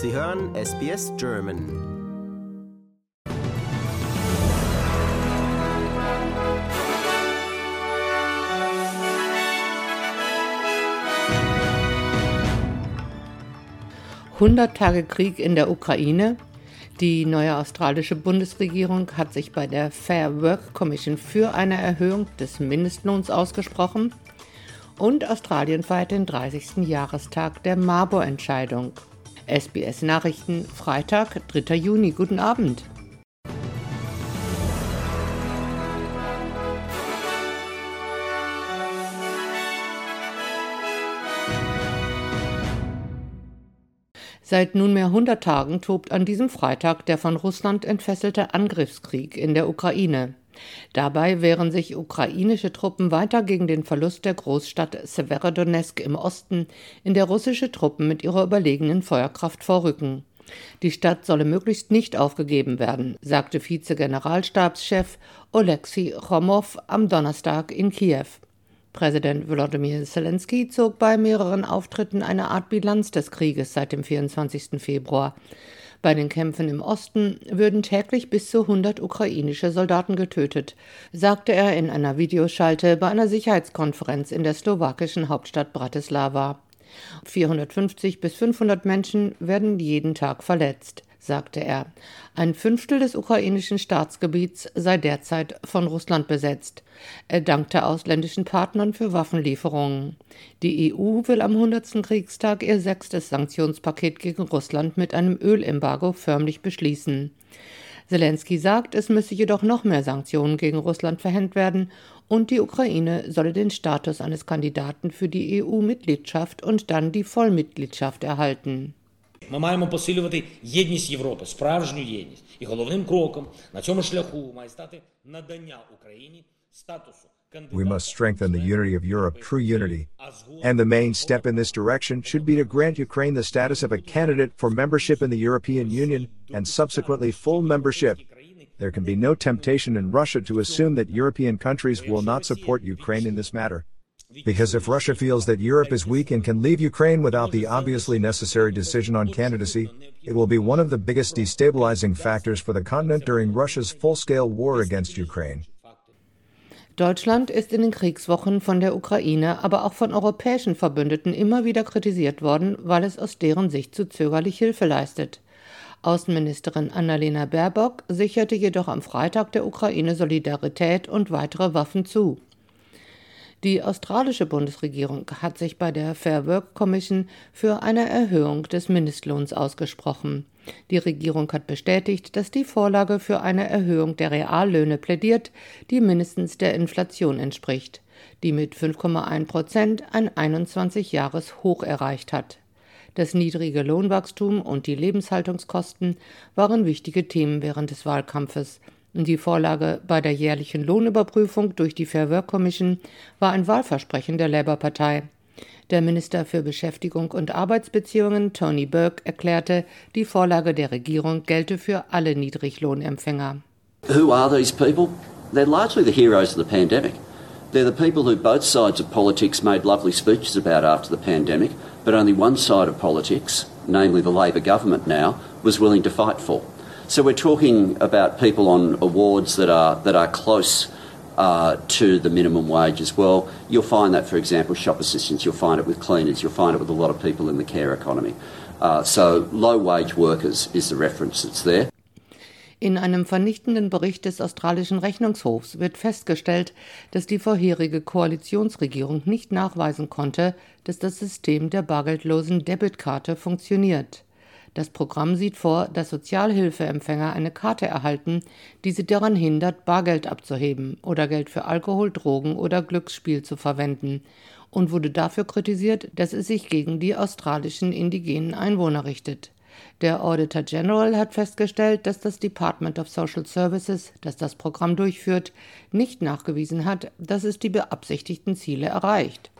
Sie hören SBS German. Hundert Tage Krieg in der Ukraine. Die neue australische Bundesregierung hat sich bei der Fair Work Commission für eine Erhöhung des Mindestlohns ausgesprochen und Australien feiert den 30. Jahrestag der Marbo-Entscheidung. SBS Nachrichten, Freitag, 3. Juni. Guten Abend. Seit nunmehr 100 Tagen tobt an diesem Freitag der von Russland entfesselte Angriffskrieg in der Ukraine. Dabei wehren sich ukrainische Truppen weiter gegen den Verlust der Großstadt Severodonetsk im Osten, in der russische Truppen mit ihrer überlegenen Feuerkraft vorrücken. Die Stadt solle möglichst nicht aufgegeben werden, sagte Vize-Generalstabschef Oleksiy Chomow am Donnerstag in Kiew. Präsident Volodymyr Zelensky zog bei mehreren Auftritten eine Art Bilanz des Krieges seit dem 24. Februar. Bei den Kämpfen im Osten würden täglich bis zu 100 ukrainische Soldaten getötet, sagte er in einer Videoschalte bei einer Sicherheitskonferenz in der slowakischen Hauptstadt Bratislava. 450 bis 500 Menschen werden jeden Tag verletzt sagte er. Ein Fünftel des ukrainischen Staatsgebiets sei derzeit von Russland besetzt. Er dankte ausländischen Partnern für Waffenlieferungen. Die EU will am 100. Kriegstag ihr sechstes Sanktionspaket gegen Russland mit einem Ölembargo förmlich beschließen. Zelensky sagt, es müsse jedoch noch mehr Sanktionen gegen Russland verhängt werden und die Ukraine solle den Status eines Kandidaten für die EU-Mitgliedschaft und dann die Vollmitgliedschaft erhalten. Ми маємо посилювати єдність Європи, справжню єдність. І головним кроком на цьому шляху має стати надання Україні статусу We must strengthen the unity of Europe, true unity. And the main step in this direction should be to grant Ukraine the status of a candidate for membership in the European Union and subsequently full membership. There can be no temptation in Russia to assume that European countries will not support Ukraine in this matter. Because if Russia feels that Europe is weak and can leave Ukraine without the obviously necessary decision on candidacy, it will be one of the biggest destabilizing factors for the continent during Russia's full-scale war against Ukraine. Deutschland ist in den Kriegswochen von der Ukraine, aber auch von europäischen Verbündeten immer wieder kritisiert worden, weil es aus deren Sicht zu zögerlich Hilfe leistet. Außenministerin Annalena Baerbock sicherte jedoch am Freitag der Ukraine Solidarität und weitere Waffen zu. Die australische Bundesregierung hat sich bei der Fair Work Commission für eine Erhöhung des Mindestlohns ausgesprochen. Die Regierung hat bestätigt, dass die Vorlage für eine Erhöhung der Reallöhne plädiert, die mindestens der Inflation entspricht, die mit 5,1 Prozent ein 21-Jahres-Hoch erreicht hat. Das niedrige Lohnwachstum und die Lebenshaltungskosten waren wichtige Themen während des Wahlkampfes. Die Vorlage bei der jährlichen Lohnüberprüfung durch die Fair Work Commission war ein Wahlversprechen der Labour-Partei. Der Minister für Beschäftigung und Arbeitsbeziehungen Tony Burke erklärte, die Vorlage der Regierung gelte für alle Niedriglohnempfänger. Who are these people? They're largely the heroes of the pandemic. They're the people who both sides of politics made lovely speeches about after the pandemic, but only one side of politics, namely the Labor government now, was willing to fight for. So we're talking about people on awards that are that are close uh, to the minimum wage as well. You'll find that, for example, shop assistants. You'll find it with cleaners. You'll find it with a lot of people in the care economy. Uh, so low wage workers is the reference that's there. In einem vernichtenden Bericht des australischen Rechnungshofs wird festgestellt, dass die vorherige Koalitionsregierung nicht nachweisen konnte, dass das System der bargeldlosen Debitkarte funktioniert. Das Programm sieht vor, dass Sozialhilfeempfänger eine Karte erhalten, die sie daran hindert, Bargeld abzuheben oder Geld für Alkohol, Drogen oder Glücksspiel zu verwenden und wurde dafür kritisiert, dass es sich gegen die australischen indigenen Einwohner richtet. Der Auditor General hat festgestellt, dass das Department of Social Services, das das Programm durchführt, nicht nachgewiesen hat, dass es die beabsichtigten Ziele erreicht.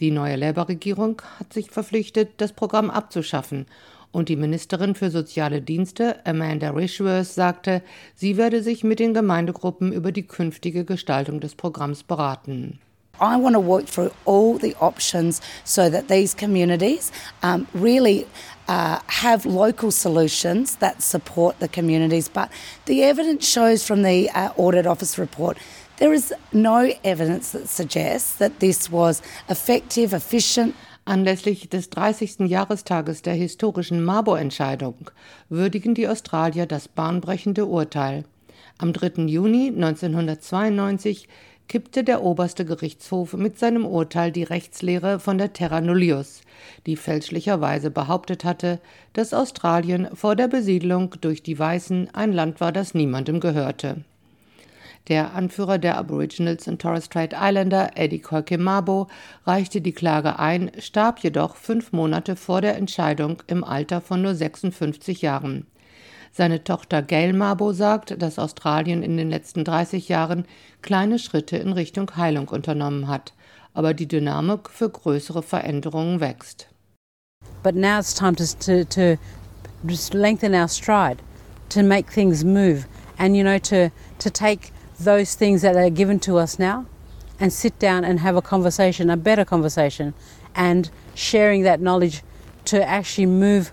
Die neue Labour-Regierung hat sich verpflichtet, das Programm abzuschaffen und die Ministerin für soziale Dienste, Amanda Rishworth, sagte, sie werde sich mit den Gemeindegruppen über die künftige Gestaltung des Programms beraten. I want to work through all the options so that these communities um, really uh, have local solutions that support the communities. But the evidence shows from the uh, Audit Office report there is no evidence that suggests that this was effective, efficient. Anlässlich des 30. Jahrestages der historischen Mabo-Entscheidung würdigen die Australier das bahnbrechende Urteil. Am 3. Juni 1992 kippte der oberste Gerichtshof mit seinem Urteil die Rechtslehre von der Terra Nullius, die fälschlicherweise behauptet hatte, dass Australien vor der Besiedlung durch die Weißen ein Land war, das niemandem gehörte. Der Anführer der Aboriginals und Torres Strait Islander, Eddie Koike-Mabo, reichte die Klage ein, starb jedoch fünf Monate vor der Entscheidung im Alter von nur 56 Jahren. Seine Tochter Gail Mabo sagt, dass Australien in den letzten 30 Jahren kleine Schritte in Richtung Heilung unternommen hat, aber die Dynamik für größere Veränderungen wächst. But now it's time to, to, to lengthen our stride, to make things move, and you know, to, to take those things that are given to us now and sit down and have a conversation, a better conversation, and sharing that knowledge to actually move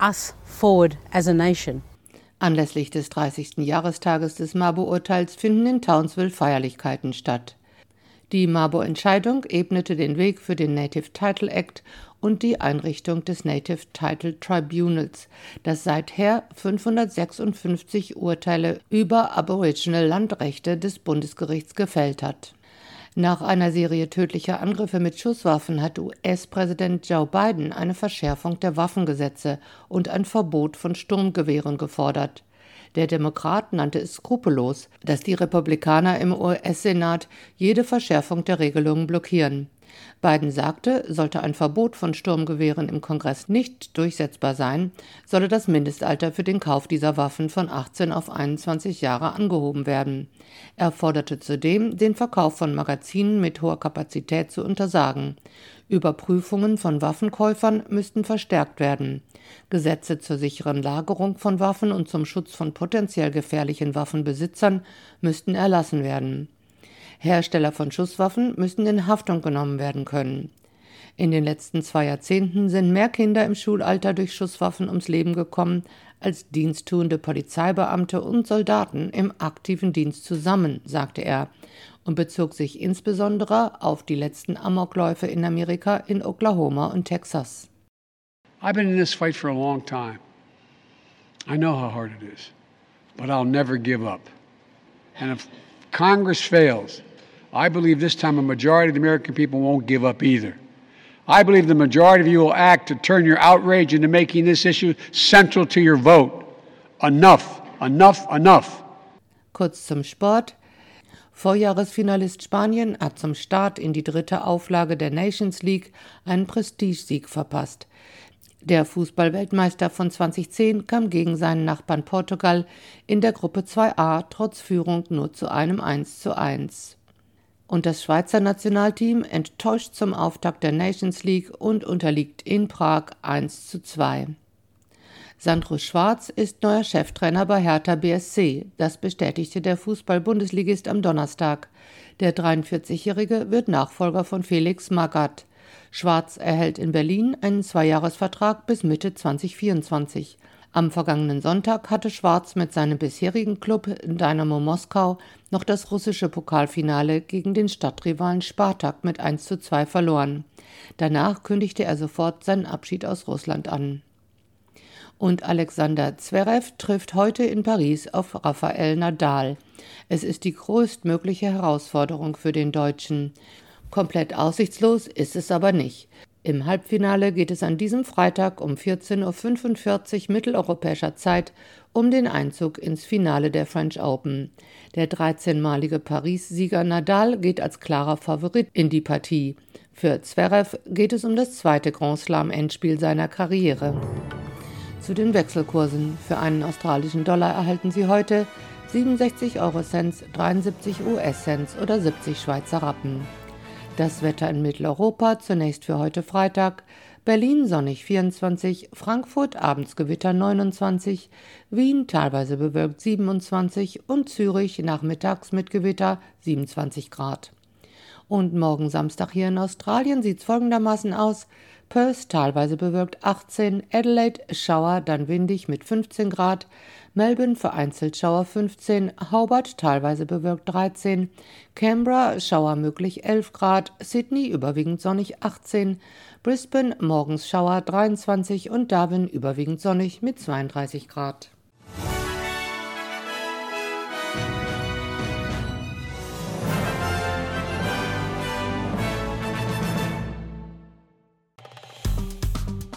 us forward as a nation. Anlässlich des 30. Jahrestages des Mabo-Urteils finden in Townsville Feierlichkeiten statt. Die Mabo-Entscheidung ebnete den Weg für den Native Title Act und die Einrichtung des Native Title Tribunals, das seither 556 Urteile über Aboriginal Landrechte des Bundesgerichts gefällt hat. Nach einer Serie tödlicher Angriffe mit Schusswaffen hat US-Präsident Joe Biden eine Verschärfung der Waffengesetze und ein Verbot von Sturmgewehren gefordert. Der Demokrat nannte es skrupellos, dass die Republikaner im US-Senat jede Verschärfung der Regelungen blockieren. Biden sagte, sollte ein Verbot von Sturmgewehren im Kongress nicht durchsetzbar sein, solle das Mindestalter für den Kauf dieser Waffen von 18 auf 21 Jahre angehoben werden. Er forderte zudem, den Verkauf von Magazinen mit hoher Kapazität zu untersagen. Überprüfungen von Waffenkäufern müssten verstärkt werden. Gesetze zur sicheren Lagerung von Waffen und zum Schutz von potenziell gefährlichen Waffenbesitzern müssten erlassen werden. Hersteller von Schusswaffen müssen in Haftung genommen werden können. In den letzten zwei Jahrzehnten sind mehr Kinder im Schulalter durch Schusswaffen ums Leben gekommen als diensttuende Polizeibeamte und Soldaten im aktiven Dienst zusammen, sagte er und bezog sich insbesondere auf die letzten Amokläufe in Amerika in Oklahoma und Texas. I've been in this fight for a long time. I know how hard it is, but I'll never give up. And if Congress fails, I believe this time a majority of the American people won't give up either. I believe the majority of you will act to turn your outrage into making this issue central to your vote. Enough, enough, enough. Kurz zum Sport. Vorjahresfinalist Spanien hat zum Start in die dritte Auflage der Nations League einen Prestigesieg verpasst. Der Fußballweltmeister von 2010 kam gegen seinen Nachbarn Portugal in der Gruppe 2a trotz Führung nur zu einem 1 zu 1. Und das Schweizer Nationalteam enttäuscht zum Auftakt der Nations League und unterliegt in Prag 1 zu 2. Sandro Schwarz ist neuer Cheftrainer bei Hertha BSC. Das bestätigte der Fußball-Bundesligist am Donnerstag. Der 43-Jährige wird Nachfolger von Felix Magath. Schwarz erhält in Berlin einen Zweijahresvertrag bis Mitte 2024. Am vergangenen Sonntag hatte Schwarz mit seinem bisherigen Club Dynamo Moskau noch das russische Pokalfinale gegen den Stadtrivalen Spartak mit 1 zu 2 verloren. Danach kündigte er sofort seinen Abschied aus Russland an. Und Alexander Zverev trifft heute in Paris auf Rafael Nadal. Es ist die größtmögliche Herausforderung für den Deutschen. Komplett aussichtslos ist es aber nicht. Im Halbfinale geht es an diesem Freitag um 14.45 Uhr mitteleuropäischer Zeit um den Einzug ins Finale der French Open. Der 13-malige Paris-Sieger Nadal geht als klarer Favorit in die Partie. Für Zverev geht es um das zweite Grand Slam-Endspiel seiner Karriere. Zu den Wechselkursen. Für einen australischen Dollar erhalten Sie heute 67 Euro Cents, 73 US-Cents oder 70 Schweizer Rappen. Das Wetter in Mitteleuropa zunächst für heute Freitag. Berlin sonnig 24, Frankfurt abends Gewitter 29, Wien teilweise bewölkt 27 und Zürich nachmittags mit Gewitter 27 Grad. Und morgen Samstag hier in Australien sieht es folgendermaßen aus. Perth teilweise bewölkt 18, Adelaide Schauer, dann windig mit 15 Grad, Melbourne vereinzelt Schauer 15, Hobart teilweise bewölkt 13, Canberra Schauer möglich 11 Grad, Sydney überwiegend sonnig 18, Brisbane morgens Schauer 23 und Darwin überwiegend sonnig mit 32 Grad.